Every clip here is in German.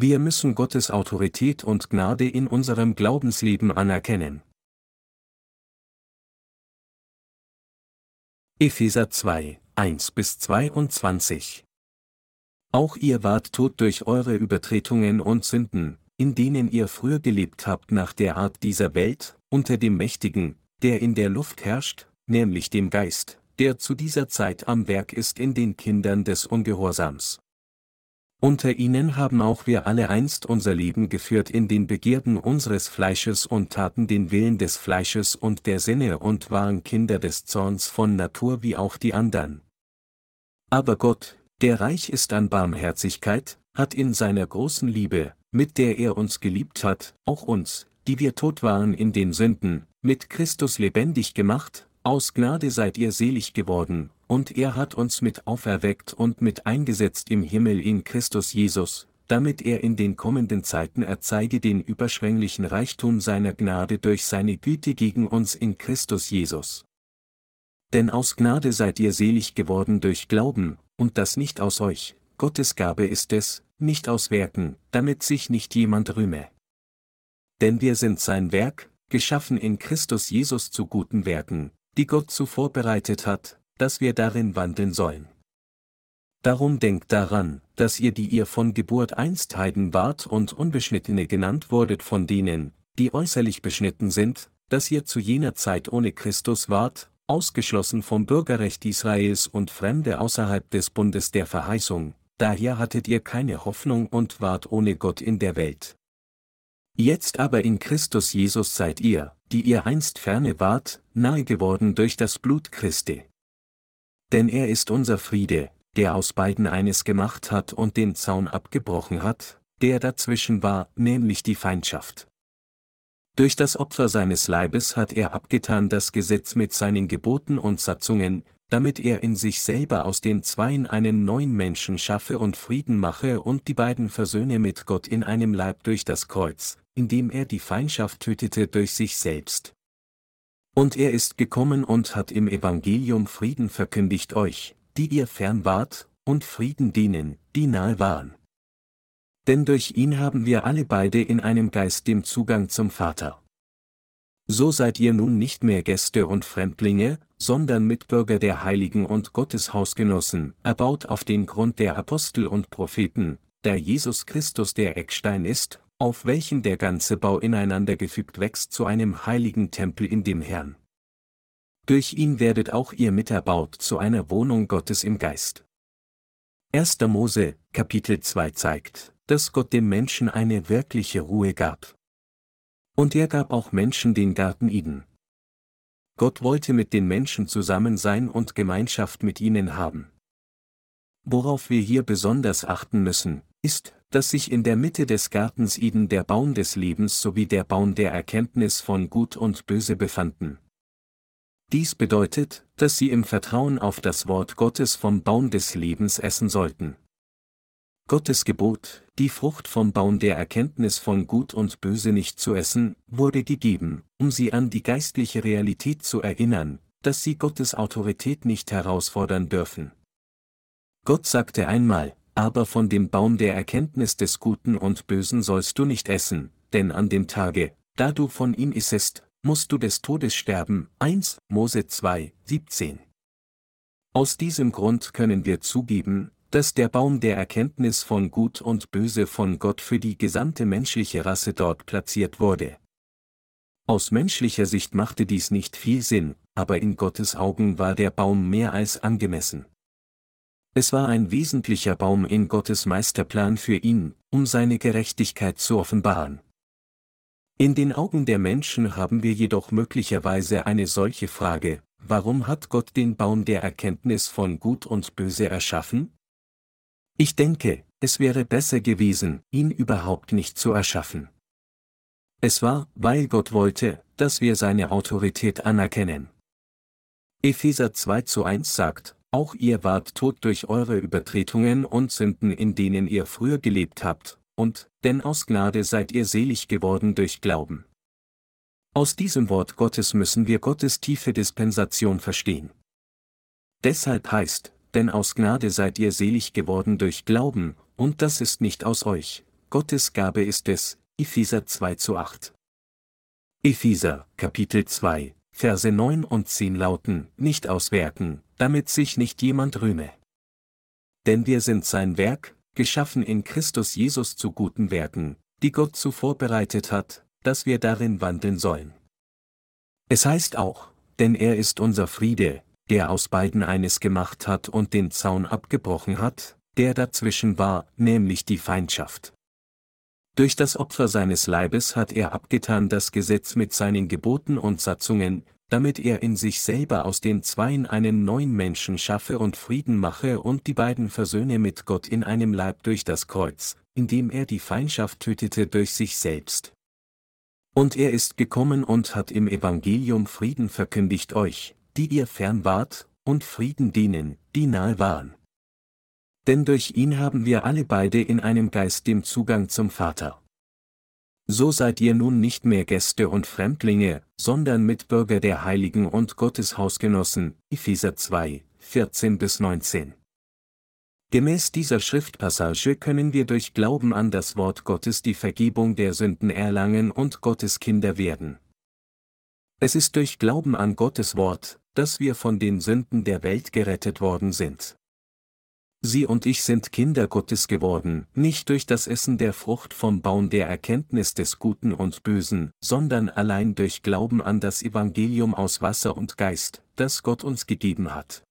wir müssen Gottes Autorität und Gnade in unserem Glaubensleben anerkennen. Epheser 2, 1 bis 22 Auch ihr wart tot durch eure Übertretungen und Sünden, in denen ihr früher gelebt habt nach der Art dieser Welt, unter dem Mächtigen, der in der Luft herrscht, nämlich dem Geist, der zu dieser Zeit am Werk ist in den Kindern des Ungehorsams. Unter ihnen haben auch wir alle einst unser Leben geführt in den Begierden unseres Fleisches und taten den Willen des Fleisches und der Sinne und waren Kinder des Zorns von Natur wie auch die andern. Aber Gott, der reich ist an Barmherzigkeit, hat in seiner großen Liebe, mit der er uns geliebt hat, auch uns, die wir tot waren in den Sünden, mit Christus lebendig gemacht, aus Gnade seid ihr selig geworden, und er hat uns mit auferweckt und mit eingesetzt im Himmel in Christus Jesus, damit er in den kommenden Zeiten erzeige den überschwänglichen Reichtum seiner Gnade durch seine Güte gegen uns in Christus Jesus. Denn aus Gnade seid ihr selig geworden durch Glauben, und das nicht aus euch, Gottes Gabe ist es, nicht aus Werken, damit sich nicht jemand rühme. Denn wir sind sein Werk, geschaffen in Christus Jesus zu guten Werken, die Gott zuvor bereitet hat, dass wir darin wandeln sollen. Darum denkt daran, dass ihr, die ihr von Geburt einst Heiden wart und Unbeschnittene genannt wurdet von denen, die äußerlich beschnitten sind, dass ihr zu jener Zeit ohne Christus wart, ausgeschlossen vom Bürgerrecht Israels und Fremde außerhalb des Bundes der Verheißung, daher hattet ihr keine Hoffnung und wart ohne Gott in der Welt. Jetzt aber in Christus Jesus seid ihr, die ihr einst ferne wart, nahe geworden durch das Blut Christi. Denn er ist unser Friede, der aus beiden eines gemacht hat und den Zaun abgebrochen hat, der dazwischen war, nämlich die Feindschaft. Durch das Opfer seines Leibes hat er abgetan das Gesetz mit seinen Geboten und Satzungen, damit er in sich selber aus den Zweien einen neuen Menschen schaffe und Frieden mache und die beiden versöhne mit Gott in einem Leib durch das Kreuz, indem er die Feindschaft tötete durch sich selbst. Und er ist gekommen und hat im Evangelium Frieden verkündigt euch, die ihr fern wart, und Frieden denen, die nahe waren. Denn durch ihn haben wir alle beide in einem Geist dem Zugang zum Vater. So seid ihr nun nicht mehr Gäste und Fremdlinge, sondern Mitbürger der Heiligen und Gottes Hausgenossen, erbaut auf den Grund der Apostel und Propheten, da Jesus Christus der Eckstein ist, auf welchen der ganze Bau ineinander gefügt wächst zu einem heiligen Tempel in dem Herrn. Durch ihn werdet auch ihr miterbaut zu einer Wohnung Gottes im Geist. 1. Mose, Kapitel 2 zeigt, dass Gott dem Menschen eine wirkliche Ruhe gab. Und er gab auch Menschen den Garten Eden. Gott wollte mit den Menschen zusammen sein und Gemeinschaft mit ihnen haben. Worauf wir hier besonders achten müssen, ist, dass sich in der Mitte des Gartens Eden der Baum des Lebens sowie der Baum der Erkenntnis von Gut und Böse befanden. Dies bedeutet, dass sie im Vertrauen auf das Wort Gottes vom Baum des Lebens essen sollten. Gottes Gebot, die Frucht vom Baum der Erkenntnis von Gut und Böse nicht zu essen, wurde gegeben, um sie an die geistliche Realität zu erinnern, dass sie Gottes Autorität nicht herausfordern dürfen. Gott sagte einmal, aber von dem Baum der Erkenntnis des Guten und Bösen sollst du nicht essen, denn an dem Tage, da du von ihm issest, musst du des Todes sterben. 1 Mose 2, 17. Aus diesem Grund können wir zugeben, dass der Baum der Erkenntnis von Gut und Böse von Gott für die gesamte menschliche Rasse dort platziert wurde. Aus menschlicher Sicht machte dies nicht viel Sinn, aber in Gottes Augen war der Baum mehr als angemessen. Es war ein wesentlicher Baum in Gottes Meisterplan für ihn, um seine Gerechtigkeit zu offenbaren. In den Augen der Menschen haben wir jedoch möglicherweise eine solche Frage, warum hat Gott den Baum der Erkenntnis von Gut und Böse erschaffen? Ich denke, es wäre besser gewesen, ihn überhaupt nicht zu erschaffen. Es war, weil Gott wollte, dass wir seine Autorität anerkennen. Epheser 2 zu 1 sagt, auch ihr wart tot durch eure Übertretungen und Sünden, in denen ihr früher gelebt habt, und, denn aus Gnade seid ihr selig geworden durch Glauben. Aus diesem Wort Gottes müssen wir Gottes tiefe Dispensation verstehen. Deshalb heißt, denn aus Gnade seid ihr selig geworden durch Glauben, und das ist nicht aus euch, Gottes Gabe ist es, Epheser 2 zu 8. Epheser, Kapitel 2, Verse 9 und 10 lauten, nicht aus Werken, damit sich nicht jemand rühme. Denn wir sind sein Werk, geschaffen in Christus Jesus zu guten Werken, die Gott zuvor bereitet hat, dass wir darin wandeln sollen. Es heißt auch, denn er ist unser Friede, der aus beiden eines gemacht hat und den Zaun abgebrochen hat, der dazwischen war, nämlich die Feindschaft. Durch das Opfer seines Leibes hat er abgetan das Gesetz mit seinen Geboten und Satzungen, damit er in sich selber aus den Zweien einen neuen Menschen schaffe und Frieden mache und die beiden versöhne mit Gott in einem Leib durch das Kreuz, indem er die Feindschaft tötete durch sich selbst. Und er ist gekommen und hat im Evangelium Frieden verkündigt euch, die ihr fern wart, und Frieden denen, die nahe waren. Denn durch ihn haben wir alle beide in einem Geist dem Zugang zum Vater. So seid ihr nun nicht mehr Gäste und Fremdlinge, sondern Mitbürger der Heiligen und Gottes Hausgenossen, Epheser 2, 14 bis 19. Gemäß dieser Schriftpassage können wir durch Glauben an das Wort Gottes die Vergebung der Sünden erlangen und Gottes Kinder werden. Es ist durch Glauben an Gottes Wort, dass wir von den Sünden der Welt gerettet worden sind. Sie und ich sind Kinder Gottes geworden, nicht durch das Essen der Frucht vom Baum der Erkenntnis des Guten und Bösen, sondern allein durch Glauben an das Evangelium aus Wasser und Geist, das Gott uns gegeben hat.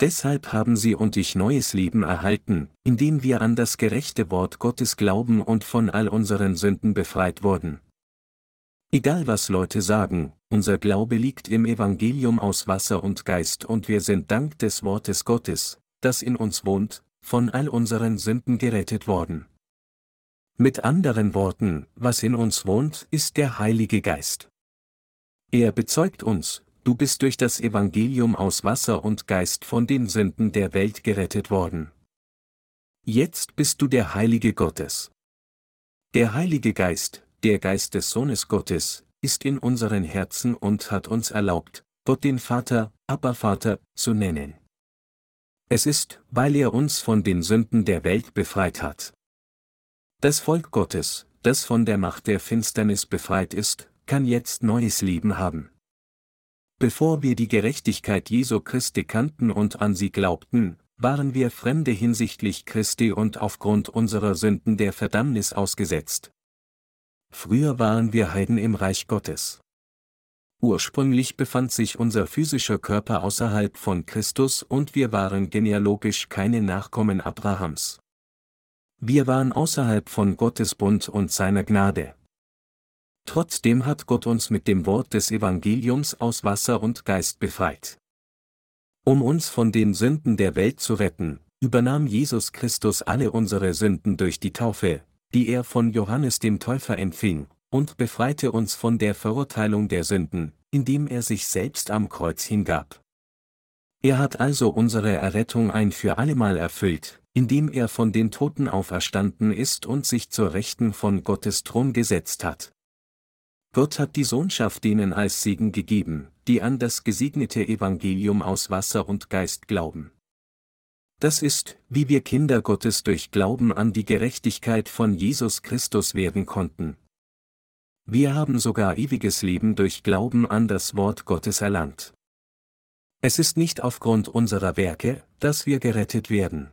Deshalb haben sie und ich neues Leben erhalten, indem wir an das gerechte Wort Gottes glauben und von all unseren Sünden befreit wurden. Egal was Leute sagen, unser Glaube liegt im Evangelium aus Wasser und Geist und wir sind dank des Wortes Gottes, das in uns wohnt, von all unseren Sünden gerettet worden. Mit anderen Worten, was in uns wohnt, ist der Heilige Geist. Er bezeugt uns, du bist durch das Evangelium aus Wasser und Geist von den Sünden der Welt gerettet worden. Jetzt bist du der Heilige Gottes. Der Heilige Geist, der Geist des Sohnes Gottes, ist in unseren Herzen und hat uns erlaubt, Gott den Vater, Abba Vater, zu nennen. Es ist, weil er uns von den Sünden der Welt befreit hat. Das Volk Gottes, das von der Macht der Finsternis befreit ist, kann jetzt neues Leben haben. Bevor wir die Gerechtigkeit Jesu Christi kannten und an sie glaubten, waren wir Fremde hinsichtlich Christi und aufgrund unserer Sünden der Verdammnis ausgesetzt. Früher waren wir Heiden im Reich Gottes. Ursprünglich befand sich unser physischer Körper außerhalb von Christus und wir waren genealogisch keine Nachkommen Abrahams. Wir waren außerhalb von Gottes Bund und seiner Gnade. Trotzdem hat Gott uns mit dem Wort des Evangeliums aus Wasser und Geist befreit. Um uns von den Sünden der Welt zu retten, übernahm Jesus Christus alle unsere Sünden durch die Taufe, die er von Johannes dem Täufer empfing, und befreite uns von der Verurteilung der Sünden, indem er sich selbst am Kreuz hingab. Er hat also unsere Errettung ein für allemal erfüllt, indem er von den Toten auferstanden ist und sich zur Rechten von Gottes Thron gesetzt hat. Gott hat die Sohnschaft denen als Segen gegeben, die an das gesegnete Evangelium aus Wasser und Geist glauben. Das ist, wie wir Kinder Gottes durch Glauben an die Gerechtigkeit von Jesus Christus werden konnten. Wir haben sogar ewiges Leben durch Glauben an das Wort Gottes erlangt. Es ist nicht aufgrund unserer Werke, dass wir gerettet werden.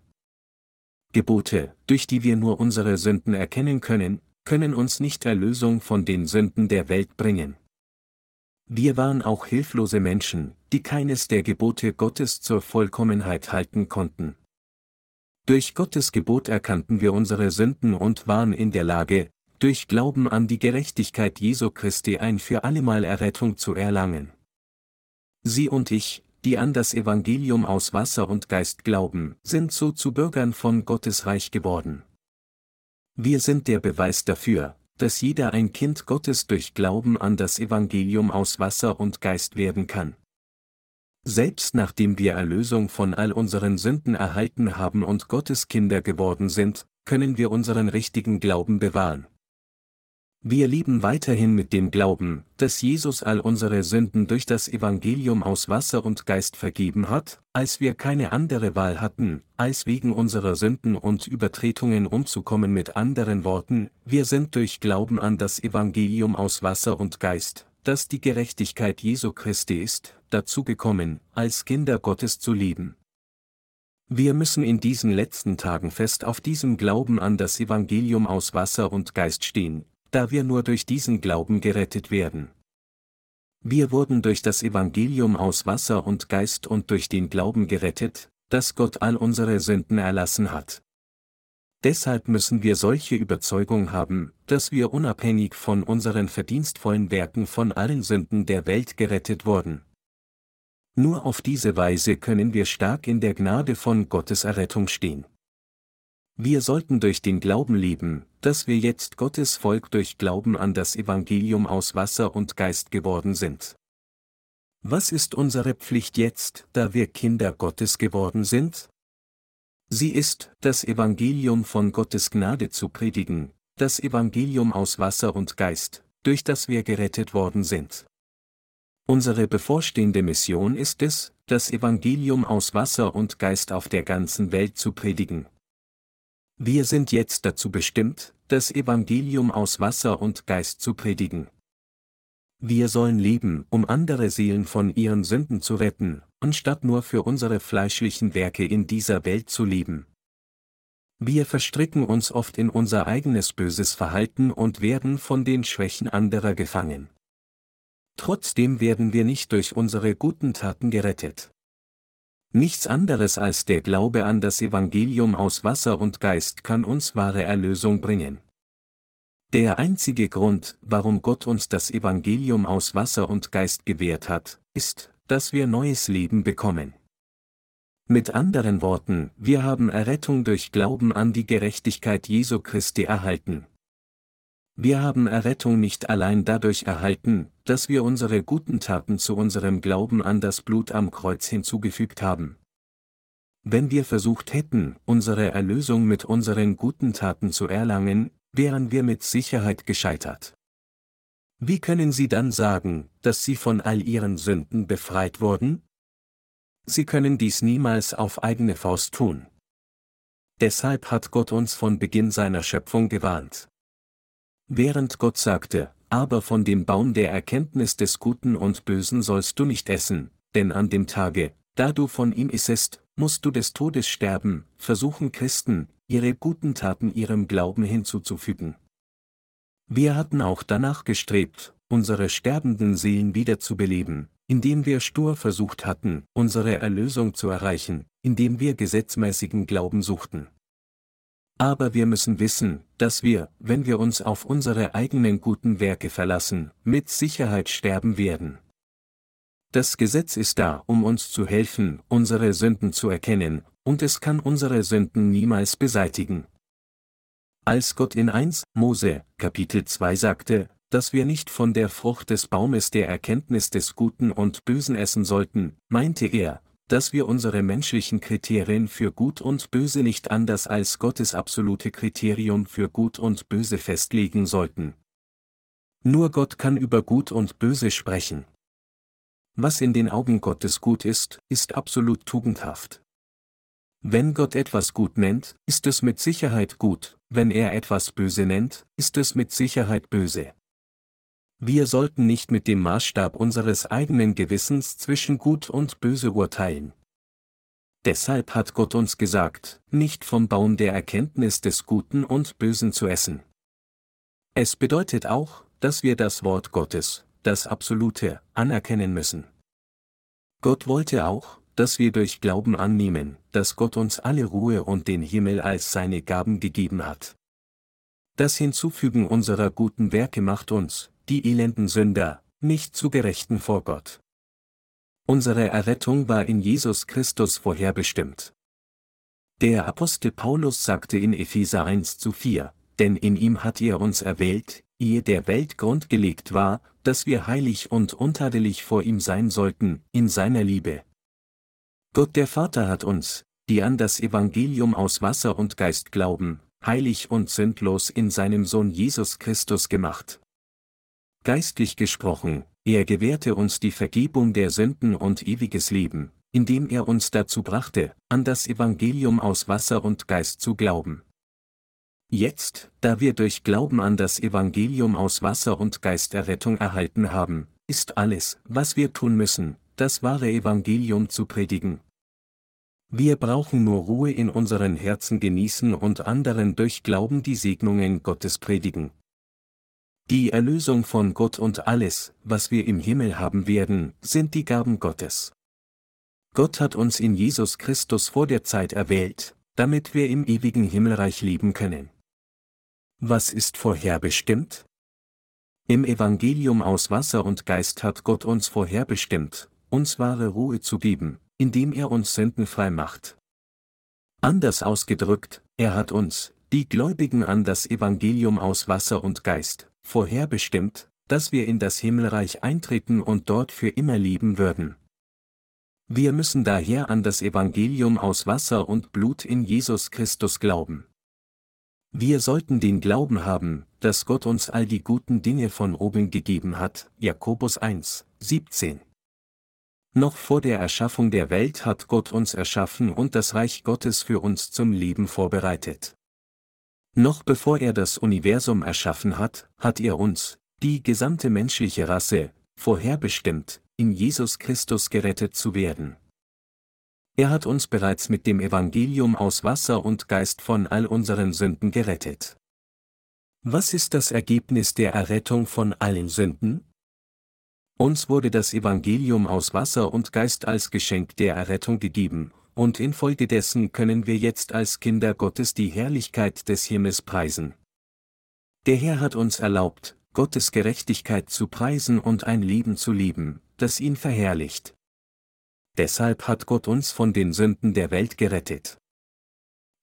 Gebote, durch die wir nur unsere Sünden erkennen können, können uns nicht Erlösung von den Sünden der Welt bringen. Wir waren auch hilflose Menschen, die keines der Gebote Gottes zur Vollkommenheit halten konnten. Durch Gottes Gebot erkannten wir unsere Sünden und waren in der Lage, durch Glauben an die Gerechtigkeit Jesu Christi ein für allemal Errettung zu erlangen. Sie und ich, die an das Evangelium aus Wasser und Geist glauben, sind so zu Bürgern von Gottes Reich geworden. Wir sind der Beweis dafür, dass jeder ein Kind Gottes durch Glauben an das Evangelium aus Wasser und Geist werden kann. Selbst nachdem wir Erlösung von all unseren Sünden erhalten haben und Gottes Kinder geworden sind, können wir unseren richtigen Glauben bewahren. Wir lieben weiterhin mit dem Glauben, dass Jesus all unsere Sünden durch das Evangelium aus Wasser und Geist vergeben hat, als wir keine andere Wahl hatten, als wegen unserer Sünden und Übertretungen umzukommen mit anderen Worten, wir sind durch Glauben an das Evangelium aus Wasser und Geist, das die Gerechtigkeit Jesu Christi ist, dazu gekommen, als Kinder Gottes zu leben. Wir müssen in diesen letzten Tagen fest auf diesem Glauben an das Evangelium aus Wasser und Geist stehen, da wir nur durch diesen Glauben gerettet werden. Wir wurden durch das Evangelium aus Wasser und Geist und durch den Glauben gerettet, dass Gott all unsere Sünden erlassen hat. Deshalb müssen wir solche Überzeugung haben, dass wir unabhängig von unseren verdienstvollen Werken von allen Sünden der Welt gerettet wurden. Nur auf diese Weise können wir stark in der Gnade von Gottes Errettung stehen. Wir sollten durch den Glauben leben, dass wir jetzt Gottes Volk durch Glauben an das Evangelium aus Wasser und Geist geworden sind. Was ist unsere Pflicht jetzt, da wir Kinder Gottes geworden sind? Sie ist, das Evangelium von Gottes Gnade zu predigen, das Evangelium aus Wasser und Geist, durch das wir gerettet worden sind. Unsere bevorstehende Mission ist es, das Evangelium aus Wasser und Geist auf der ganzen Welt zu predigen. Wir sind jetzt dazu bestimmt, das Evangelium aus Wasser und Geist zu predigen. Wir sollen leben, um andere Seelen von ihren Sünden zu retten, anstatt nur für unsere fleischlichen Werke in dieser Welt zu leben. Wir verstricken uns oft in unser eigenes böses Verhalten und werden von den Schwächen anderer gefangen. Trotzdem werden wir nicht durch unsere guten Taten gerettet. Nichts anderes als der Glaube an das Evangelium aus Wasser und Geist kann uns wahre Erlösung bringen. Der einzige Grund, warum Gott uns das Evangelium aus Wasser und Geist gewährt hat, ist, dass wir neues Leben bekommen. Mit anderen Worten, wir haben Errettung durch Glauben an die Gerechtigkeit Jesu Christi erhalten. Wir haben Errettung nicht allein dadurch erhalten, dass wir unsere guten Taten zu unserem Glauben an das Blut am Kreuz hinzugefügt haben. Wenn wir versucht hätten, unsere Erlösung mit unseren guten Taten zu erlangen, wären wir mit Sicherheit gescheitert. Wie können Sie dann sagen, dass Sie von all Ihren Sünden befreit wurden? Sie können dies niemals auf eigene Faust tun. Deshalb hat Gott uns von Beginn seiner Schöpfung gewarnt. Während Gott sagte, aber von dem Baum der Erkenntnis des Guten und Bösen sollst du nicht essen, denn an dem Tage, da du von ihm issest, musst du des Todes sterben, versuchen Christen, ihre guten Taten ihrem Glauben hinzuzufügen. Wir hatten auch danach gestrebt, unsere sterbenden Seelen wiederzubeleben, indem wir stur versucht hatten, unsere Erlösung zu erreichen, indem wir gesetzmäßigen Glauben suchten. Aber wir müssen wissen, dass wir, wenn wir uns auf unsere eigenen guten Werke verlassen, mit Sicherheit sterben werden. Das Gesetz ist da, um uns zu helfen, unsere Sünden zu erkennen, und es kann unsere Sünden niemals beseitigen. Als Gott in 1 Mose, Kapitel 2 sagte, dass wir nicht von der Frucht des Baumes der Erkenntnis des Guten und Bösen essen sollten, meinte er, dass wir unsere menschlichen Kriterien für Gut und Böse nicht anders als Gottes absolute Kriterium für Gut und Böse festlegen sollten. Nur Gott kann über Gut und Böse sprechen. Was in den Augen Gottes gut ist, ist absolut tugendhaft. Wenn Gott etwas gut nennt, ist es mit Sicherheit gut, wenn er etwas böse nennt, ist es mit Sicherheit böse. Wir sollten nicht mit dem Maßstab unseres eigenen Gewissens zwischen Gut und Böse urteilen. Deshalb hat Gott uns gesagt, nicht vom Baum der Erkenntnis des Guten und Bösen zu essen. Es bedeutet auch, dass wir das Wort Gottes, das Absolute, anerkennen müssen. Gott wollte auch, dass wir durch Glauben annehmen, dass Gott uns alle Ruhe und den Himmel als seine Gaben gegeben hat. Das Hinzufügen unserer guten Werke macht uns, die elenden Sünder, nicht zu Gerechten vor Gott. Unsere Errettung war in Jesus Christus vorherbestimmt. Der Apostel Paulus sagte in Epheser 1 zu 4, denn in ihm hat er uns erwählt, ehe der Welt Grund gelegt war, dass wir heilig und untadelig vor ihm sein sollten, in seiner Liebe. Gott der Vater hat uns, die an das Evangelium aus Wasser und Geist glauben, heilig und sündlos in seinem Sohn Jesus Christus gemacht. Geistlich gesprochen, er gewährte uns die Vergebung der Sünden und ewiges Leben, indem er uns dazu brachte, an das Evangelium aus Wasser und Geist zu glauben. Jetzt, da wir durch Glauben an das Evangelium aus Wasser und Geist Errettung erhalten haben, ist alles, was wir tun müssen, das wahre Evangelium zu predigen. Wir brauchen nur Ruhe in unseren Herzen genießen und anderen durch Glauben die Segnungen Gottes predigen. Die Erlösung von Gott und alles, was wir im Himmel haben werden, sind die Gaben Gottes. Gott hat uns in Jesus Christus vor der Zeit erwählt, damit wir im ewigen Himmelreich leben können. Was ist vorherbestimmt? Im Evangelium aus Wasser und Geist hat Gott uns vorherbestimmt, uns wahre Ruhe zu geben, indem er uns sündenfrei macht. Anders ausgedrückt, er hat uns, die Gläubigen an das Evangelium aus Wasser und Geist, vorherbestimmt, dass wir in das Himmelreich eintreten und dort für immer leben würden. Wir müssen daher an das Evangelium aus Wasser und Blut in Jesus Christus glauben. Wir sollten den Glauben haben, dass Gott uns all die guten Dinge von oben gegeben hat, Jakobus 1, 17. Noch vor der Erschaffung der Welt hat Gott uns erschaffen und das Reich Gottes für uns zum Leben vorbereitet. Noch bevor er das Universum erschaffen hat, hat er uns, die gesamte menschliche Rasse, vorherbestimmt, in Jesus Christus gerettet zu werden. Er hat uns bereits mit dem Evangelium aus Wasser und Geist von all unseren Sünden gerettet. Was ist das Ergebnis der Errettung von allen Sünden? Uns wurde das Evangelium aus Wasser und Geist als Geschenk der Errettung gegeben, und infolgedessen können wir jetzt als Kinder Gottes die Herrlichkeit des Himmels preisen. Der Herr hat uns erlaubt, Gottes Gerechtigkeit zu preisen und ein Leben zu leben, das ihn verherrlicht. Deshalb hat Gott uns von den Sünden der Welt gerettet.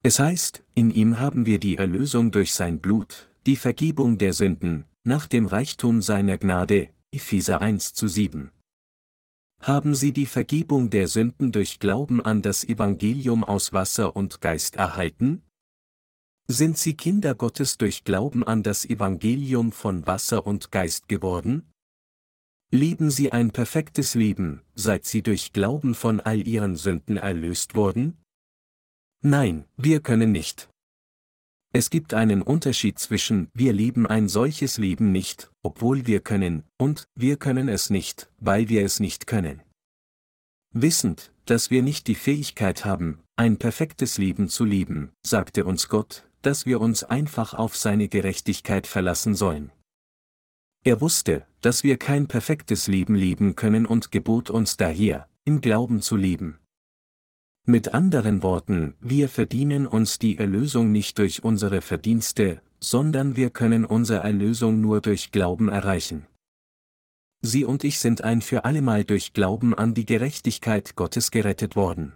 Es heißt, in ihm haben wir die Erlösung durch sein Blut, die Vergebung der Sünden, nach dem Reichtum seiner Gnade, Epheser 1 zu 7 haben sie die Vergebung der Sünden durch Glauben an das Evangelium aus Wasser und Geist erhalten? Sind sie Kinder Gottes durch Glauben an das Evangelium von Wasser und Geist geworden? Leben sie ein perfektes Leben, seit sie durch Glauben von all ihren Sünden erlöst wurden? Nein, wir können nicht. Es gibt einen Unterschied zwischen wir leben ein solches Leben nicht, obwohl wir können, und wir können es nicht, weil wir es nicht können. Wissend, dass wir nicht die Fähigkeit haben, ein perfektes Leben zu leben, sagte uns Gott, dass wir uns einfach auf seine Gerechtigkeit verlassen sollen. Er wusste, dass wir kein perfektes Leben leben können und gebot uns daher, im Glauben zu leben. Mit anderen Worten, wir verdienen uns die Erlösung nicht durch unsere Verdienste, sondern wir können unsere Erlösung nur durch Glauben erreichen. Sie und ich sind ein für allemal durch Glauben an die Gerechtigkeit Gottes gerettet worden.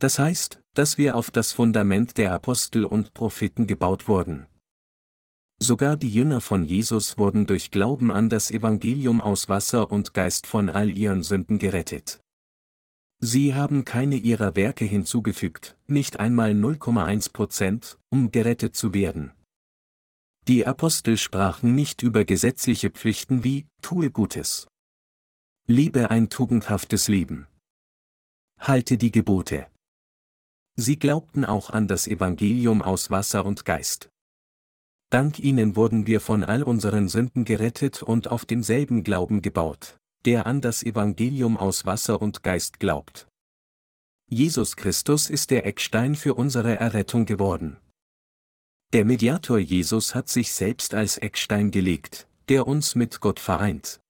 Das heißt, dass wir auf das Fundament der Apostel und Propheten gebaut wurden. Sogar die Jünger von Jesus wurden durch Glauben an das Evangelium aus Wasser und Geist von all ihren Sünden gerettet. Sie haben keine ihrer Werke hinzugefügt, nicht einmal 0,1 Prozent, um gerettet zu werden. Die Apostel sprachen nicht über gesetzliche Pflichten wie, tue Gutes. Liebe ein tugendhaftes Leben. Halte die Gebote. Sie glaubten auch an das Evangelium aus Wasser und Geist. Dank ihnen wurden wir von all unseren Sünden gerettet und auf demselben Glauben gebaut der an das Evangelium aus Wasser und Geist glaubt. Jesus Christus ist der Eckstein für unsere Errettung geworden. Der Mediator Jesus hat sich selbst als Eckstein gelegt, der uns mit Gott vereint.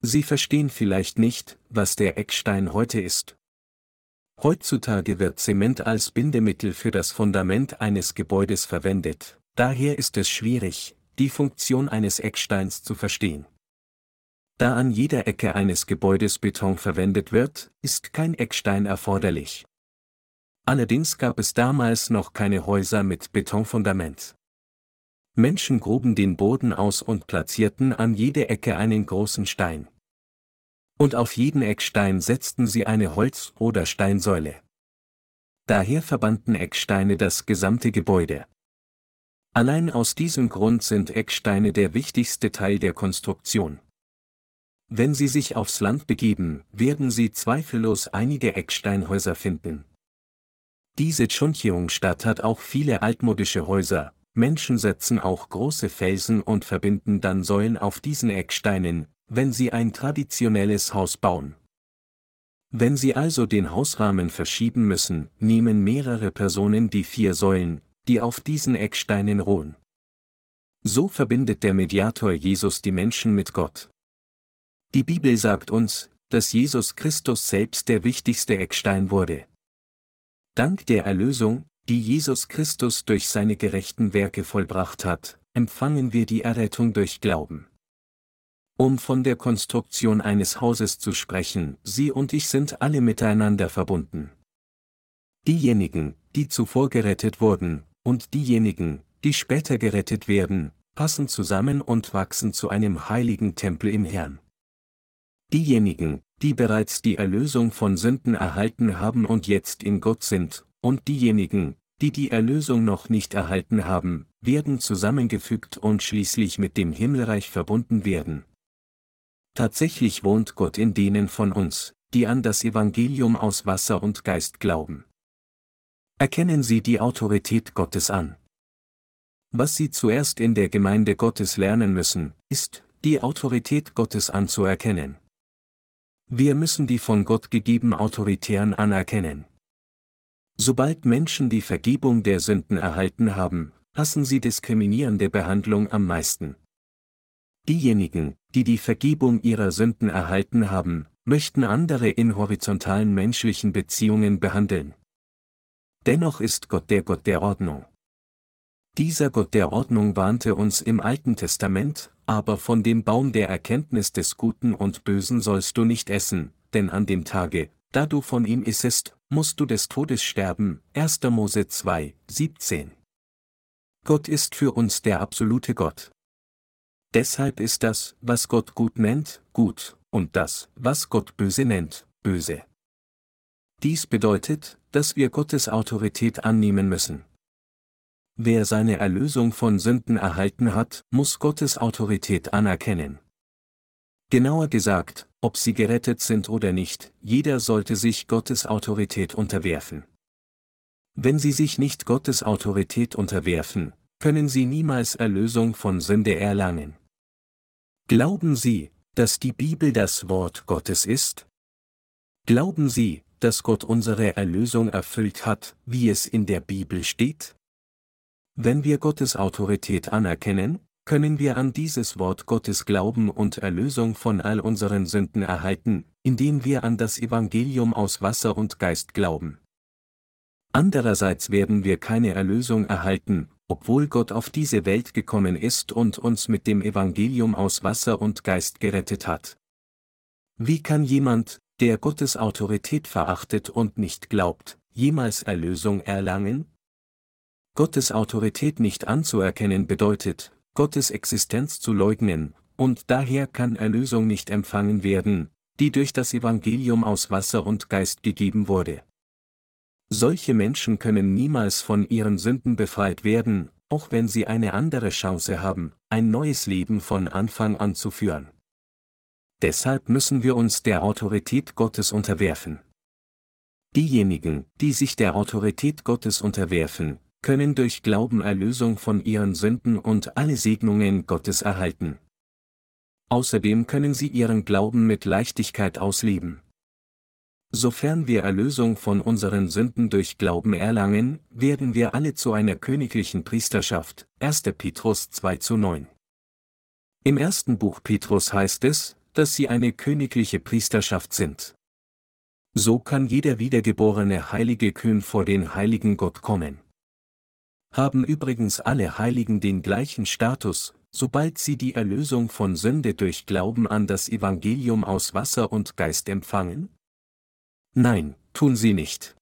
Sie verstehen vielleicht nicht, was der Eckstein heute ist. Heutzutage wird Zement als Bindemittel für das Fundament eines Gebäudes verwendet, daher ist es schwierig, die Funktion eines Ecksteins zu verstehen. Da an jeder Ecke eines Gebäudes Beton verwendet wird, ist kein Eckstein erforderlich. Allerdings gab es damals noch keine Häuser mit Betonfundament. Menschen gruben den Boden aus und platzierten an jede Ecke einen großen Stein. Und auf jeden Eckstein setzten sie eine Holz- oder Steinsäule. Daher verbanden Ecksteine das gesamte Gebäude. Allein aus diesem Grund sind Ecksteine der wichtigste Teil der Konstruktion. Wenn Sie sich aufs Land begeben, werden Sie zweifellos einige Ecksteinhäuser finden. Diese Chuncheong-Stadt hat auch viele altmodische Häuser, Menschen setzen auch große Felsen und verbinden dann Säulen auf diesen Ecksteinen, wenn sie ein traditionelles Haus bauen. Wenn Sie also den Hausrahmen verschieben müssen, nehmen mehrere Personen die vier Säulen, die auf diesen Ecksteinen ruhen. So verbindet der Mediator Jesus die Menschen mit Gott. Die Bibel sagt uns, dass Jesus Christus selbst der wichtigste Eckstein wurde. Dank der Erlösung, die Jesus Christus durch seine gerechten Werke vollbracht hat, empfangen wir die Errettung durch Glauben. Um von der Konstruktion eines Hauses zu sprechen, Sie und ich sind alle miteinander verbunden. Diejenigen, die zuvor gerettet wurden, und diejenigen, die später gerettet werden, passen zusammen und wachsen zu einem heiligen Tempel im Herrn. Diejenigen, die bereits die Erlösung von Sünden erhalten haben und jetzt in Gott sind, und diejenigen, die die Erlösung noch nicht erhalten haben, werden zusammengefügt und schließlich mit dem Himmelreich verbunden werden. Tatsächlich wohnt Gott in denen von uns, die an das Evangelium aus Wasser und Geist glauben. Erkennen Sie die Autorität Gottes an. Was Sie zuerst in der Gemeinde Gottes lernen müssen, ist, die Autorität Gottes anzuerkennen. Wir müssen die von Gott gegebenen Autoritären anerkennen. Sobald Menschen die Vergebung der Sünden erhalten haben, hassen sie diskriminierende Behandlung am meisten. Diejenigen, die die Vergebung ihrer Sünden erhalten haben, möchten andere in horizontalen menschlichen Beziehungen behandeln. Dennoch ist Gott der Gott der Ordnung. Dieser Gott der Ordnung warnte uns im Alten Testament, aber von dem Baum der Erkenntnis des Guten und Bösen sollst du nicht essen, denn an dem Tage, da du von ihm issest, musst du des Todes sterben. 1. Mose 2, 17. Gott ist für uns der absolute Gott. Deshalb ist das, was Gott gut nennt, gut, und das, was Gott böse nennt, böse. Dies bedeutet, dass wir Gottes Autorität annehmen müssen. Wer seine Erlösung von Sünden erhalten hat, muss Gottes Autorität anerkennen. Genauer gesagt, ob sie gerettet sind oder nicht, jeder sollte sich Gottes Autorität unterwerfen. Wenn sie sich nicht Gottes Autorität unterwerfen, können sie niemals Erlösung von Sünde erlangen. Glauben Sie, dass die Bibel das Wort Gottes ist? Glauben Sie, dass Gott unsere Erlösung erfüllt hat, wie es in der Bibel steht? Wenn wir Gottes Autorität anerkennen, können wir an dieses Wort Gottes glauben und Erlösung von all unseren Sünden erhalten, indem wir an das Evangelium aus Wasser und Geist glauben. Andererseits werden wir keine Erlösung erhalten, obwohl Gott auf diese Welt gekommen ist und uns mit dem Evangelium aus Wasser und Geist gerettet hat. Wie kann jemand, der Gottes Autorität verachtet und nicht glaubt, jemals Erlösung erlangen? Gottes Autorität nicht anzuerkennen bedeutet, Gottes Existenz zu leugnen, und daher kann Erlösung nicht empfangen werden, die durch das Evangelium aus Wasser und Geist gegeben wurde. Solche Menschen können niemals von ihren Sünden befreit werden, auch wenn sie eine andere Chance haben, ein neues Leben von Anfang an zu führen. Deshalb müssen wir uns der Autorität Gottes unterwerfen. Diejenigen, die sich der Autorität Gottes unterwerfen, können durch Glauben Erlösung von ihren Sünden und alle Segnungen Gottes erhalten. Außerdem können sie ihren Glauben mit Leichtigkeit ausleben. Sofern wir Erlösung von unseren Sünden durch Glauben erlangen, werden wir alle zu einer königlichen Priesterschaft. 1. Petrus 2 zu 9. Im ersten Buch Petrus heißt es, dass sie eine königliche Priesterschaft sind. So kann jeder wiedergeborene heilige Köhn vor den heiligen Gott kommen. Haben übrigens alle Heiligen den gleichen Status, sobald sie die Erlösung von Sünde durch Glauben an das Evangelium aus Wasser und Geist empfangen? Nein, tun sie nicht.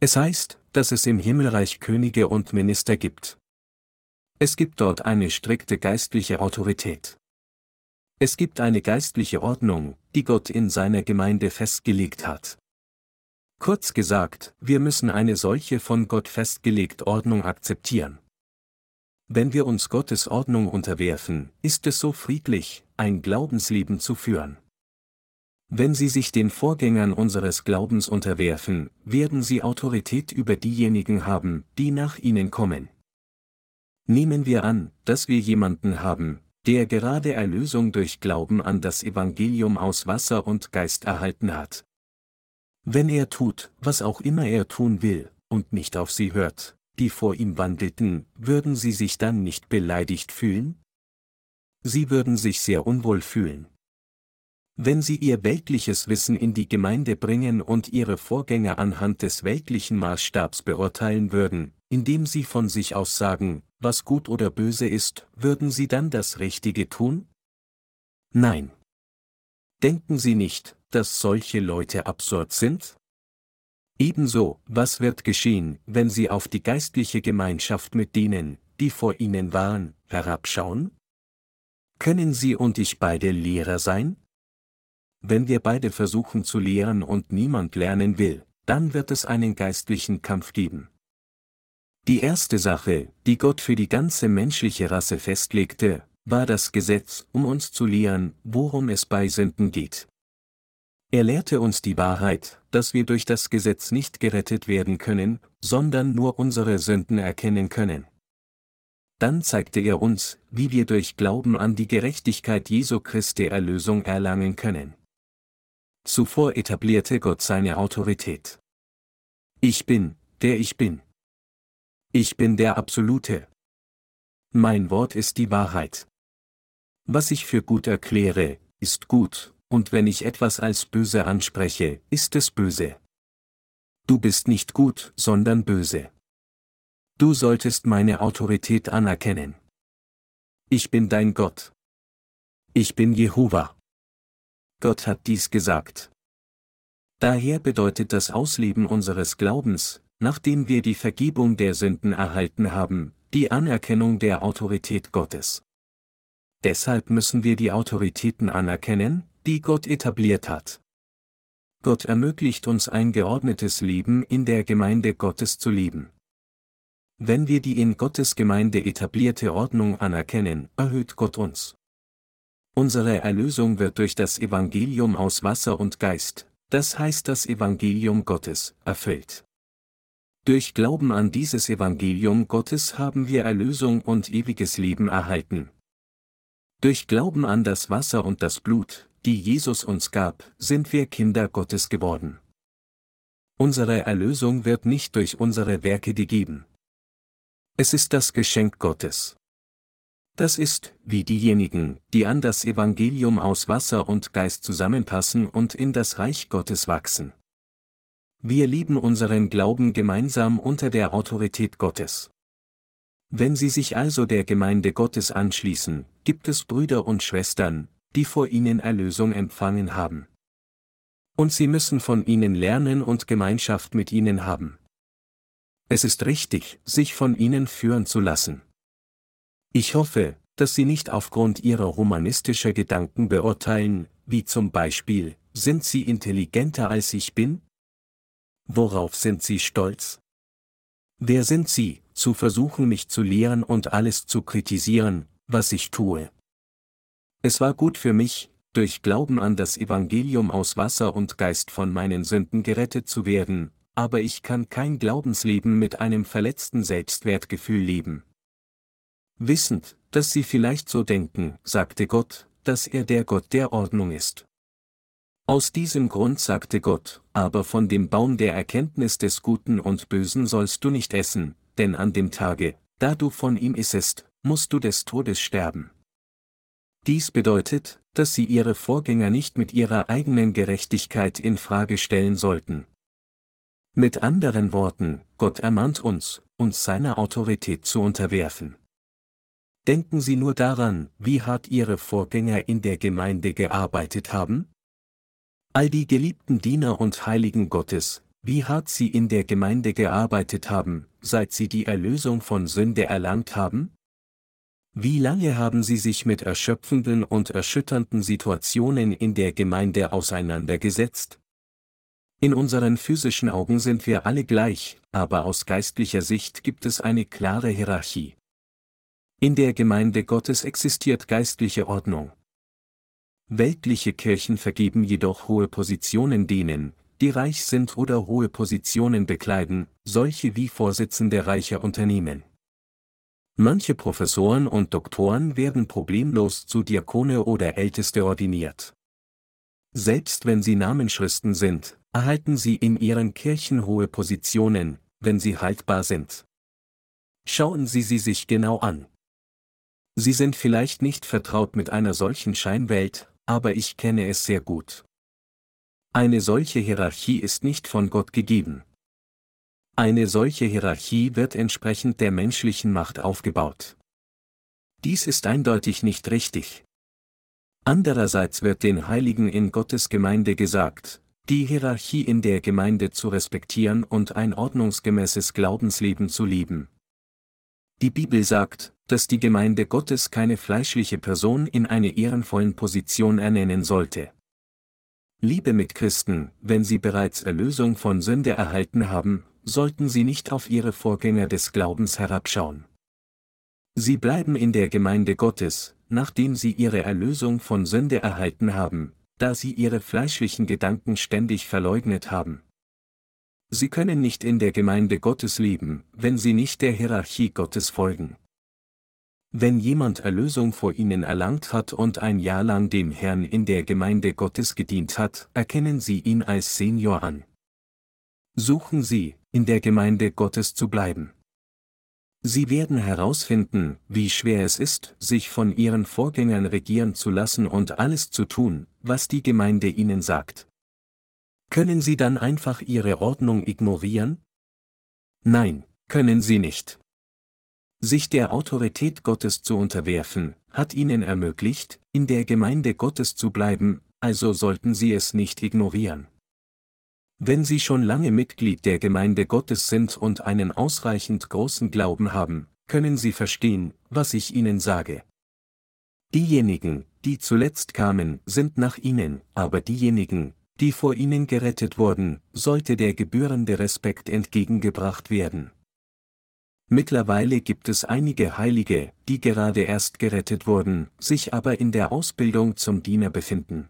Es heißt, dass es im Himmelreich Könige und Minister gibt. Es gibt dort eine strikte geistliche Autorität. Es gibt eine geistliche Ordnung, die Gott in seiner Gemeinde festgelegt hat. Kurz gesagt, wir müssen eine solche von Gott festgelegte Ordnung akzeptieren. Wenn wir uns Gottes Ordnung unterwerfen, ist es so friedlich, ein Glaubensleben zu führen. Wenn Sie sich den Vorgängern unseres Glaubens unterwerfen, werden Sie Autorität über diejenigen haben, die nach Ihnen kommen. Nehmen wir an, dass wir jemanden haben, der gerade Erlösung durch Glauben an das Evangelium aus Wasser und Geist erhalten hat. Wenn er tut, was auch immer er tun will, und nicht auf sie hört, die vor ihm wandelten, würden sie sich dann nicht beleidigt fühlen? Sie würden sich sehr unwohl fühlen. Wenn sie ihr weltliches Wissen in die Gemeinde bringen und ihre Vorgänger anhand des weltlichen Maßstabs beurteilen würden, indem sie von sich aus sagen, was gut oder böse ist, würden sie dann das Richtige tun? Nein. Denken Sie nicht, dass solche Leute absurd sind? Ebenso, was wird geschehen, wenn Sie auf die geistliche Gemeinschaft mit denen, die vor Ihnen waren, herabschauen? Können Sie und ich beide Lehrer sein? Wenn wir beide versuchen zu lehren und niemand lernen will, dann wird es einen geistlichen Kampf geben. Die erste Sache, die Gott für die ganze menschliche Rasse festlegte, war das Gesetz, um uns zu lehren, worum es bei Sünden geht. Er lehrte uns die Wahrheit, dass wir durch das Gesetz nicht gerettet werden können, sondern nur unsere Sünden erkennen können. Dann zeigte er uns, wie wir durch Glauben an die Gerechtigkeit Jesu Christi Erlösung erlangen können. Zuvor etablierte Gott seine Autorität. Ich bin, der ich bin. Ich bin der Absolute. Mein Wort ist die Wahrheit. Was ich für gut erkläre, ist gut, und wenn ich etwas als böse anspreche, ist es böse. Du bist nicht gut, sondern böse. Du solltest meine Autorität anerkennen. Ich bin dein Gott. Ich bin Jehova. Gott hat dies gesagt. Daher bedeutet das Ausleben unseres Glaubens, nachdem wir die Vergebung der Sünden erhalten haben, die Anerkennung der Autorität Gottes. Deshalb müssen wir die Autoritäten anerkennen, die Gott etabliert hat. Gott ermöglicht uns ein geordnetes Leben in der Gemeinde Gottes zu leben. Wenn wir die in Gottes Gemeinde etablierte Ordnung anerkennen, erhöht Gott uns. Unsere Erlösung wird durch das Evangelium aus Wasser und Geist, das heißt das Evangelium Gottes, erfüllt. Durch Glauben an dieses Evangelium Gottes haben wir Erlösung und ewiges Leben erhalten. Durch Glauben an das Wasser und das Blut, die Jesus uns gab, sind wir Kinder Gottes geworden. Unsere Erlösung wird nicht durch unsere Werke gegeben. Es ist das Geschenk Gottes. Das ist, wie diejenigen, die an das Evangelium aus Wasser und Geist zusammenpassen und in das Reich Gottes wachsen. Wir lieben unseren Glauben gemeinsam unter der Autorität Gottes. Wenn Sie sich also der Gemeinde Gottes anschließen, gibt es Brüder und Schwestern, die vor Ihnen Erlösung empfangen haben. Und Sie müssen von ihnen lernen und Gemeinschaft mit ihnen haben. Es ist richtig, sich von ihnen führen zu lassen. Ich hoffe, dass Sie nicht aufgrund Ihrer humanistischer Gedanken beurteilen, wie zum Beispiel, sind Sie intelligenter als ich bin? Worauf sind Sie stolz? Wer sind Sie, zu versuchen mich zu lehren und alles zu kritisieren, was ich tue? Es war gut für mich, durch Glauben an das Evangelium aus Wasser und Geist von meinen Sünden gerettet zu werden, aber ich kann kein Glaubensleben mit einem verletzten Selbstwertgefühl leben. Wissend, dass Sie vielleicht so denken, sagte Gott, dass er der Gott der Ordnung ist. Aus diesem Grund sagte Gott, aber von dem Baum der Erkenntnis des Guten und Bösen sollst du nicht essen, denn an dem Tage, da du von ihm issest, musst du des Todes sterben. Dies bedeutet, dass sie ihre Vorgänger nicht mit ihrer eigenen Gerechtigkeit in Frage stellen sollten. Mit anderen Worten, Gott ermahnt uns, uns seiner Autorität zu unterwerfen. Denken Sie nur daran, wie hart Ihre Vorgänger in der Gemeinde gearbeitet haben? All die geliebten Diener und Heiligen Gottes, wie hart sie in der Gemeinde gearbeitet haben, seit sie die Erlösung von Sünde erlangt haben? Wie lange haben sie sich mit erschöpfenden und erschütternden Situationen in der Gemeinde auseinandergesetzt? In unseren physischen Augen sind wir alle gleich, aber aus geistlicher Sicht gibt es eine klare Hierarchie. In der Gemeinde Gottes existiert geistliche Ordnung. Weltliche Kirchen vergeben jedoch hohe Positionen denen, die reich sind oder hohe Positionen bekleiden, solche wie Vorsitzende reicher Unternehmen. Manche Professoren und Doktoren werden problemlos zu Diakone oder Älteste ordiniert. Selbst wenn sie Namenschristen sind, erhalten sie in ihren Kirchen hohe Positionen, wenn sie haltbar sind. Schauen Sie sie sich genau an. Sie sind vielleicht nicht vertraut mit einer solchen Scheinwelt, aber ich kenne es sehr gut. Eine solche Hierarchie ist nicht von Gott gegeben. Eine solche Hierarchie wird entsprechend der menschlichen Macht aufgebaut. Dies ist eindeutig nicht richtig. Andererseits wird den Heiligen in Gottes Gemeinde gesagt, die Hierarchie in der Gemeinde zu respektieren und ein ordnungsgemäßes Glaubensleben zu lieben. Die Bibel sagt, dass die Gemeinde Gottes keine fleischliche Person in eine ehrenvollen Position ernennen sollte. Liebe Mitchristen, wenn sie bereits Erlösung von Sünde erhalten haben, sollten sie nicht auf ihre Vorgänger des Glaubens herabschauen. Sie bleiben in der Gemeinde Gottes, nachdem sie ihre Erlösung von Sünde erhalten haben, da sie ihre fleischlichen Gedanken ständig verleugnet haben. Sie können nicht in der Gemeinde Gottes leben, wenn sie nicht der Hierarchie Gottes folgen. Wenn jemand Erlösung vor ihnen erlangt hat und ein Jahr lang dem Herrn in der Gemeinde Gottes gedient hat, erkennen Sie ihn als Senior an. Suchen Sie, in der Gemeinde Gottes zu bleiben. Sie werden herausfinden, wie schwer es ist, sich von ihren Vorgängern regieren zu lassen und alles zu tun, was die Gemeinde ihnen sagt. Können Sie dann einfach Ihre Ordnung ignorieren? Nein, können Sie nicht. Sich der Autorität Gottes zu unterwerfen, hat ihnen ermöglicht, in der Gemeinde Gottes zu bleiben, also sollten sie es nicht ignorieren. Wenn Sie schon lange Mitglied der Gemeinde Gottes sind und einen ausreichend großen Glauben haben, können Sie verstehen, was ich Ihnen sage. Diejenigen, die zuletzt kamen, sind nach Ihnen, aber diejenigen, die vor Ihnen gerettet wurden, sollte der gebührende Respekt entgegengebracht werden. Mittlerweile gibt es einige Heilige, die gerade erst gerettet wurden, sich aber in der Ausbildung zum Diener befinden.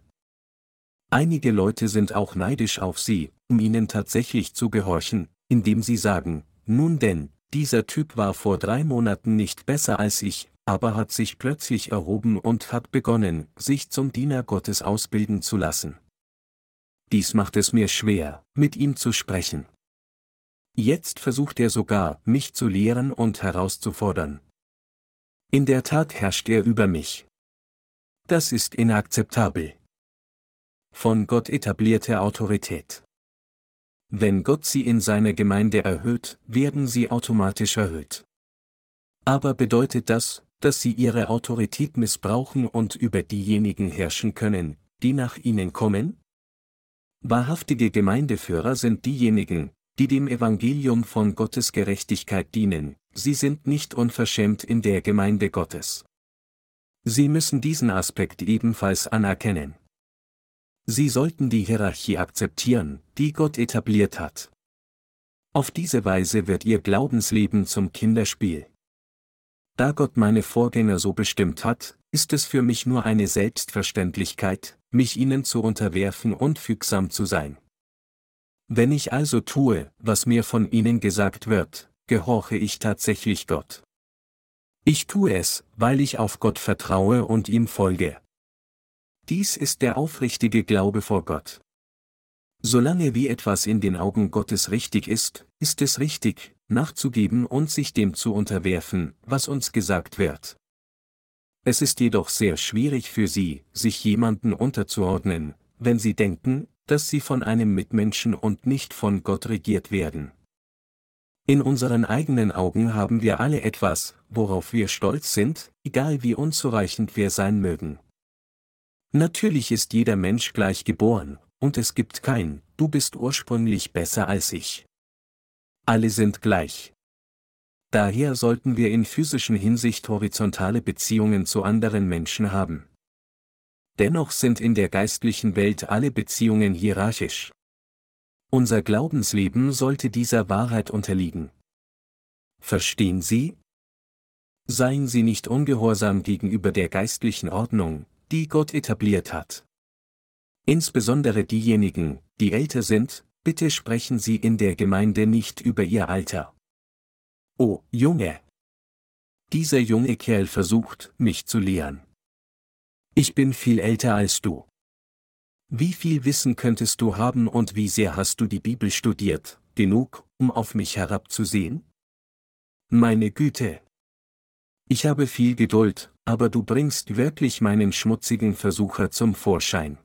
Einige Leute sind auch neidisch auf sie, um ihnen tatsächlich zu gehorchen, indem sie sagen, nun denn, dieser Typ war vor drei Monaten nicht besser als ich, aber hat sich plötzlich erhoben und hat begonnen, sich zum Diener Gottes ausbilden zu lassen. Dies macht es mir schwer, mit ihm zu sprechen. Jetzt versucht er sogar, mich zu lehren und herauszufordern. In der Tat herrscht er über mich. Das ist inakzeptabel. Von Gott etablierte Autorität. Wenn Gott sie in seiner Gemeinde erhöht, werden sie automatisch erhöht. Aber bedeutet das, dass sie ihre Autorität missbrauchen und über diejenigen herrschen können, die nach ihnen kommen? Wahrhaftige Gemeindeführer sind diejenigen, die dem Evangelium von Gottes Gerechtigkeit dienen, sie sind nicht unverschämt in der Gemeinde Gottes. Sie müssen diesen Aspekt ebenfalls anerkennen. Sie sollten die Hierarchie akzeptieren, die Gott etabliert hat. Auf diese Weise wird ihr Glaubensleben zum Kinderspiel. Da Gott meine Vorgänger so bestimmt hat, ist es für mich nur eine Selbstverständlichkeit, mich ihnen zu unterwerfen und fügsam zu sein. Wenn ich also tue, was mir von ihnen gesagt wird, gehorche ich tatsächlich Gott. Ich tue es, weil ich auf Gott vertraue und ihm folge. Dies ist der aufrichtige Glaube vor Gott. Solange wie etwas in den Augen Gottes richtig ist, ist es richtig, nachzugeben und sich dem zu unterwerfen, was uns gesagt wird. Es ist jedoch sehr schwierig für sie, sich jemanden unterzuordnen, wenn sie denken, dass sie von einem Mitmenschen und nicht von Gott regiert werden. In unseren eigenen Augen haben wir alle etwas, worauf wir stolz sind, egal wie unzureichend wir sein mögen. Natürlich ist jeder Mensch gleich geboren, und es gibt kein, du bist ursprünglich besser als ich. Alle sind gleich. Daher sollten wir in physischen Hinsicht horizontale Beziehungen zu anderen Menschen haben. Dennoch sind in der geistlichen Welt alle Beziehungen hierarchisch. Unser Glaubensleben sollte dieser Wahrheit unterliegen. Verstehen Sie? Seien Sie nicht ungehorsam gegenüber der geistlichen Ordnung, die Gott etabliert hat. Insbesondere diejenigen, die älter sind, bitte sprechen Sie in der Gemeinde nicht über Ihr Alter. Oh, Junge! Dieser junge Kerl versucht, mich zu lehren. Ich bin viel älter als du. Wie viel Wissen könntest du haben und wie sehr hast du die Bibel studiert, genug, um auf mich herabzusehen? Meine Güte! Ich habe viel Geduld, aber du bringst wirklich meinen schmutzigen Versucher zum Vorschein.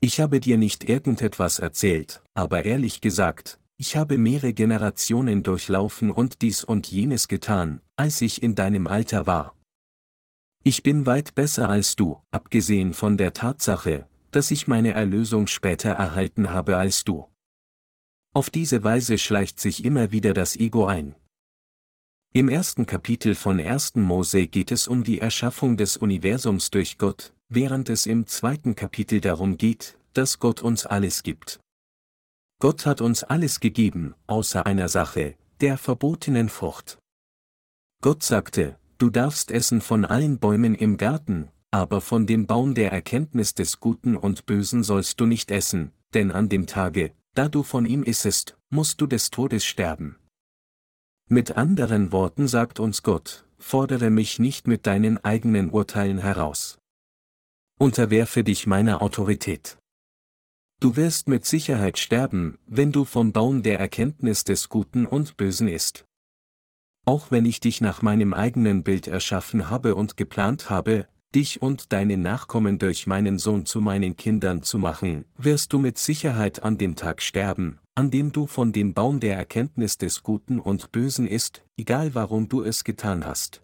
Ich habe dir nicht irgendetwas erzählt, aber ehrlich gesagt, ich habe mehrere Generationen durchlaufen und dies und jenes getan, als ich in deinem Alter war. Ich bin weit besser als du, abgesehen von der Tatsache, dass ich meine Erlösung später erhalten habe als du. Auf diese Weise schleicht sich immer wieder das Ego ein. Im ersten Kapitel von 1. Mose geht es um die Erschaffung des Universums durch Gott, während es im zweiten Kapitel darum geht, dass Gott uns alles gibt. Gott hat uns alles gegeben, außer einer Sache, der verbotenen Frucht. Gott sagte, du darfst essen von allen Bäumen im Garten, aber von dem Baum der Erkenntnis des Guten und Bösen sollst du nicht essen, denn an dem Tage, da du von ihm issest, musst du des Todes sterben. Mit anderen Worten sagt uns Gott, fordere mich nicht mit deinen eigenen Urteilen heraus. Unterwerfe dich meiner Autorität. Du wirst mit Sicherheit sterben, wenn du vom Baum der Erkenntnis des Guten und Bösen isst. Auch wenn ich dich nach meinem eigenen Bild erschaffen habe und geplant habe, dich und deine Nachkommen durch meinen Sohn zu meinen Kindern zu machen, wirst du mit Sicherheit an dem Tag sterben, an dem du von dem Baum der Erkenntnis des Guten und Bösen isst, egal warum du es getan hast.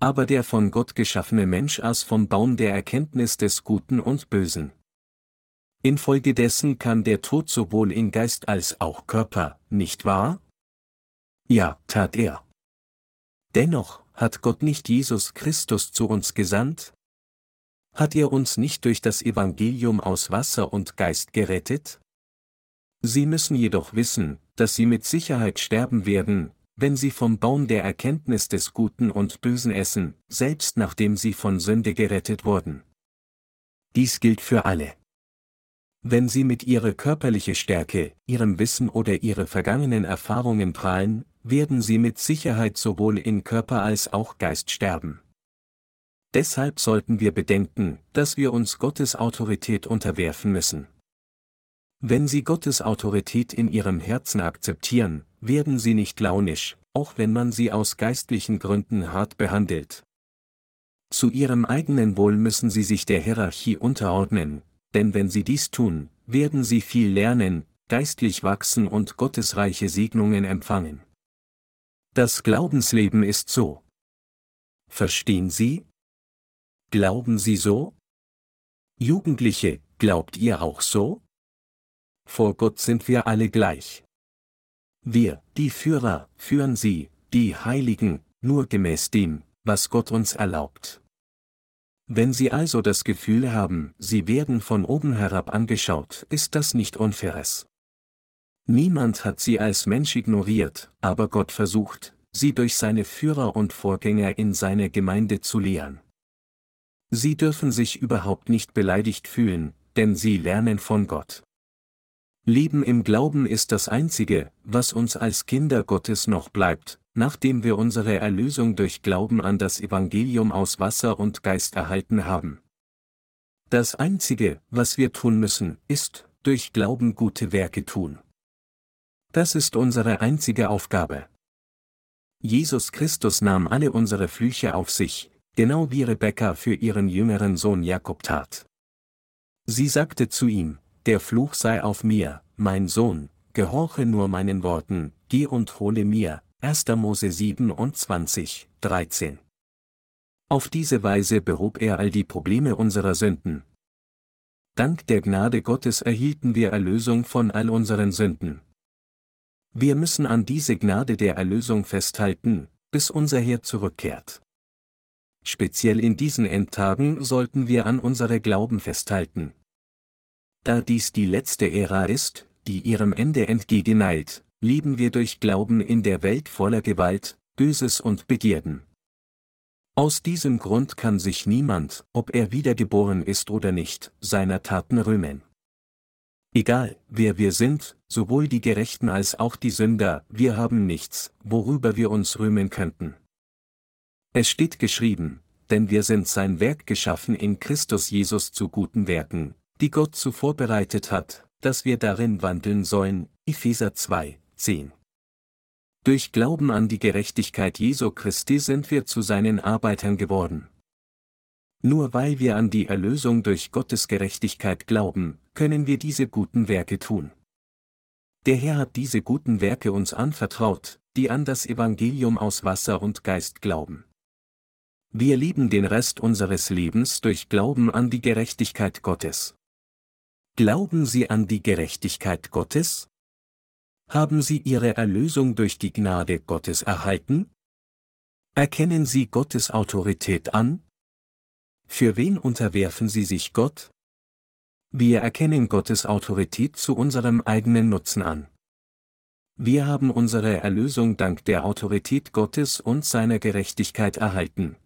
Aber der von Gott geschaffene Mensch aß vom Baum der Erkenntnis des Guten und Bösen. Infolgedessen kann der Tod sowohl in Geist als auch Körper, nicht wahr? Ja, tat er. Dennoch, hat Gott nicht Jesus Christus zu uns gesandt? Hat er uns nicht durch das Evangelium aus Wasser und Geist gerettet? Sie müssen jedoch wissen, dass sie mit Sicherheit sterben werden, wenn sie vom Baum der Erkenntnis des Guten und Bösen essen, selbst nachdem sie von Sünde gerettet wurden. Dies gilt für alle. Wenn sie mit ihrer körperlichen Stärke, ihrem Wissen oder ihre vergangenen Erfahrungen prahlen, werden sie mit Sicherheit sowohl in Körper als auch Geist sterben. Deshalb sollten wir bedenken, dass wir uns Gottes Autorität unterwerfen müssen. Wenn Sie Gottes Autorität in Ihrem Herzen akzeptieren, werden Sie nicht launisch, auch wenn man Sie aus geistlichen Gründen hart behandelt. Zu Ihrem eigenen Wohl müssen Sie sich der Hierarchie unterordnen, denn wenn Sie dies tun, werden Sie viel lernen, geistlich wachsen und gottesreiche Segnungen empfangen. Das Glaubensleben ist so. Verstehen Sie? Glauben Sie so? Jugendliche, glaubt ihr auch so? Vor Gott sind wir alle gleich. Wir, die Führer, führen sie, die Heiligen, nur gemäß dem, was Gott uns erlaubt. Wenn Sie also das Gefühl haben, Sie werden von oben herab angeschaut, ist das nicht unfaires. Niemand hat Sie als Mensch ignoriert, aber Gott versucht, Sie durch seine Führer und Vorgänger in seine Gemeinde zu lehren. Sie dürfen sich überhaupt nicht beleidigt fühlen, denn Sie lernen von Gott. Leben im Glauben ist das Einzige, was uns als Kinder Gottes noch bleibt, nachdem wir unsere Erlösung durch Glauben an das Evangelium aus Wasser und Geist erhalten haben. Das Einzige, was wir tun müssen, ist, durch Glauben gute Werke tun. Das ist unsere einzige Aufgabe. Jesus Christus nahm alle unsere Flüche auf sich, genau wie Rebekka für ihren jüngeren Sohn Jakob tat. Sie sagte zu ihm, der Fluch sei auf mir, mein Sohn, gehorche nur meinen Worten, geh und hole mir, 1. Mose 27, 13. Auf diese Weise behob er all die Probleme unserer Sünden. Dank der Gnade Gottes erhielten wir Erlösung von all unseren Sünden. Wir müssen an diese Gnade der Erlösung festhalten, bis unser Herr zurückkehrt. Speziell in diesen Endtagen sollten wir an unsere Glauben festhalten. Da dies die letzte Ära ist, die ihrem Ende entgegeneilt, leben wir durch Glauben in der Welt voller Gewalt, Böses und Begierden. Aus diesem Grund kann sich niemand, ob er wiedergeboren ist oder nicht, seiner Taten rühmen. Egal, wer wir sind, sowohl die Gerechten als auch die Sünder, wir haben nichts, worüber wir uns rühmen könnten. Es steht geschrieben, denn wir sind sein Werk geschaffen in Christus Jesus zu guten Werken, die Gott zuvor bereitet hat, dass wir darin wandeln sollen, Epheser 2, 10. Durch Glauben an die Gerechtigkeit Jesu Christi sind wir zu seinen Arbeitern geworden. Nur weil wir an die Erlösung durch Gottes Gerechtigkeit glauben, können wir diese guten Werke tun. Der Herr hat diese guten Werke uns anvertraut, die an das Evangelium aus Wasser und Geist glauben. Wir lieben den Rest unseres Lebens durch Glauben an die Gerechtigkeit Gottes. Glauben Sie an die Gerechtigkeit Gottes? Haben Sie Ihre Erlösung durch die Gnade Gottes erhalten? Erkennen Sie Gottes Autorität an? Für wen unterwerfen sie sich Gott? Wir erkennen Gottes Autorität zu unserem eigenen Nutzen an. Wir haben unsere Erlösung dank der Autorität Gottes und seiner Gerechtigkeit erhalten,